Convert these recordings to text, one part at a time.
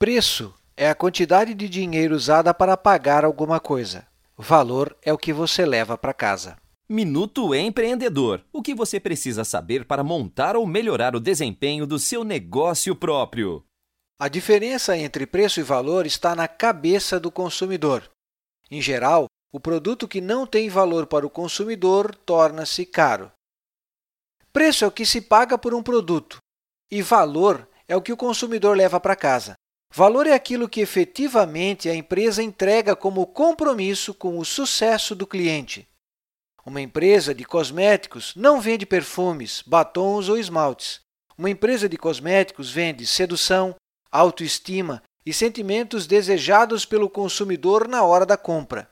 Preço é a quantidade de dinheiro usada para pagar alguma coisa. Valor é o que você leva para casa. Minuto Empreendedor. O que você precisa saber para montar ou melhorar o desempenho do seu negócio próprio? A diferença entre preço e valor está na cabeça do consumidor. Em geral, o produto que não tem valor para o consumidor torna-se caro. Preço é o que se paga por um produto e valor é o que o consumidor leva para casa. Valor é aquilo que efetivamente a empresa entrega como compromisso com o sucesso do cliente. Uma empresa de cosméticos não vende perfumes, batons ou esmaltes. Uma empresa de cosméticos vende sedução, autoestima e sentimentos desejados pelo consumidor na hora da compra.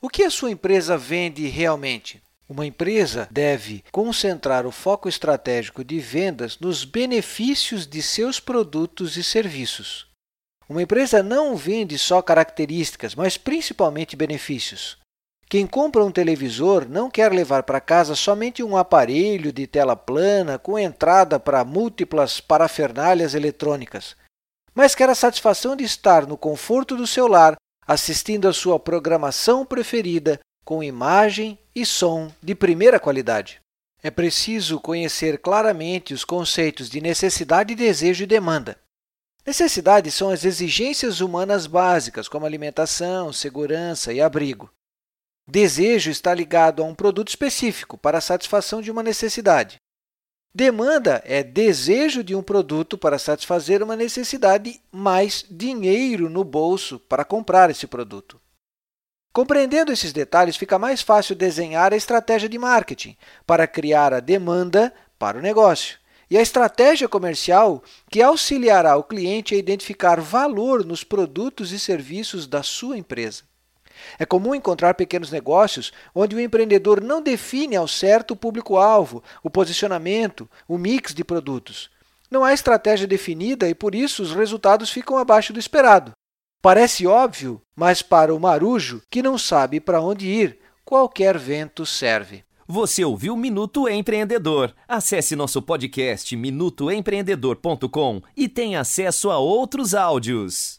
O que a sua empresa vende realmente? Uma empresa deve concentrar o foco estratégico de vendas nos benefícios de seus produtos e serviços. Uma empresa não vende só características, mas principalmente benefícios. Quem compra um televisor não quer levar para casa somente um aparelho de tela plana com entrada para múltiplas parafernálias eletrônicas, mas quer a satisfação de estar no conforto do seu lar assistindo a sua programação preferida com imagem e som de primeira qualidade. É preciso conhecer claramente os conceitos de necessidade, desejo e demanda. Necessidades são as exigências humanas básicas, como alimentação, segurança e abrigo. Desejo está ligado a um produto específico para a satisfação de uma necessidade. Demanda é desejo de um produto para satisfazer uma necessidade, mais dinheiro no bolso para comprar esse produto. Compreendendo esses detalhes, fica mais fácil desenhar a estratégia de marketing para criar a demanda para o negócio e a estratégia comercial que auxiliará o cliente a identificar valor nos produtos e serviços da sua empresa. É comum encontrar pequenos negócios onde o empreendedor não define ao certo o público-alvo, o posicionamento, o mix de produtos. Não há estratégia definida e, por isso, os resultados ficam abaixo do esperado. Parece óbvio, mas para o marujo, que não sabe para onde ir, qualquer vento serve. Você ouviu Minuto Empreendedor. Acesse nosso podcast minutoempreendedor.com e tenha acesso a outros áudios.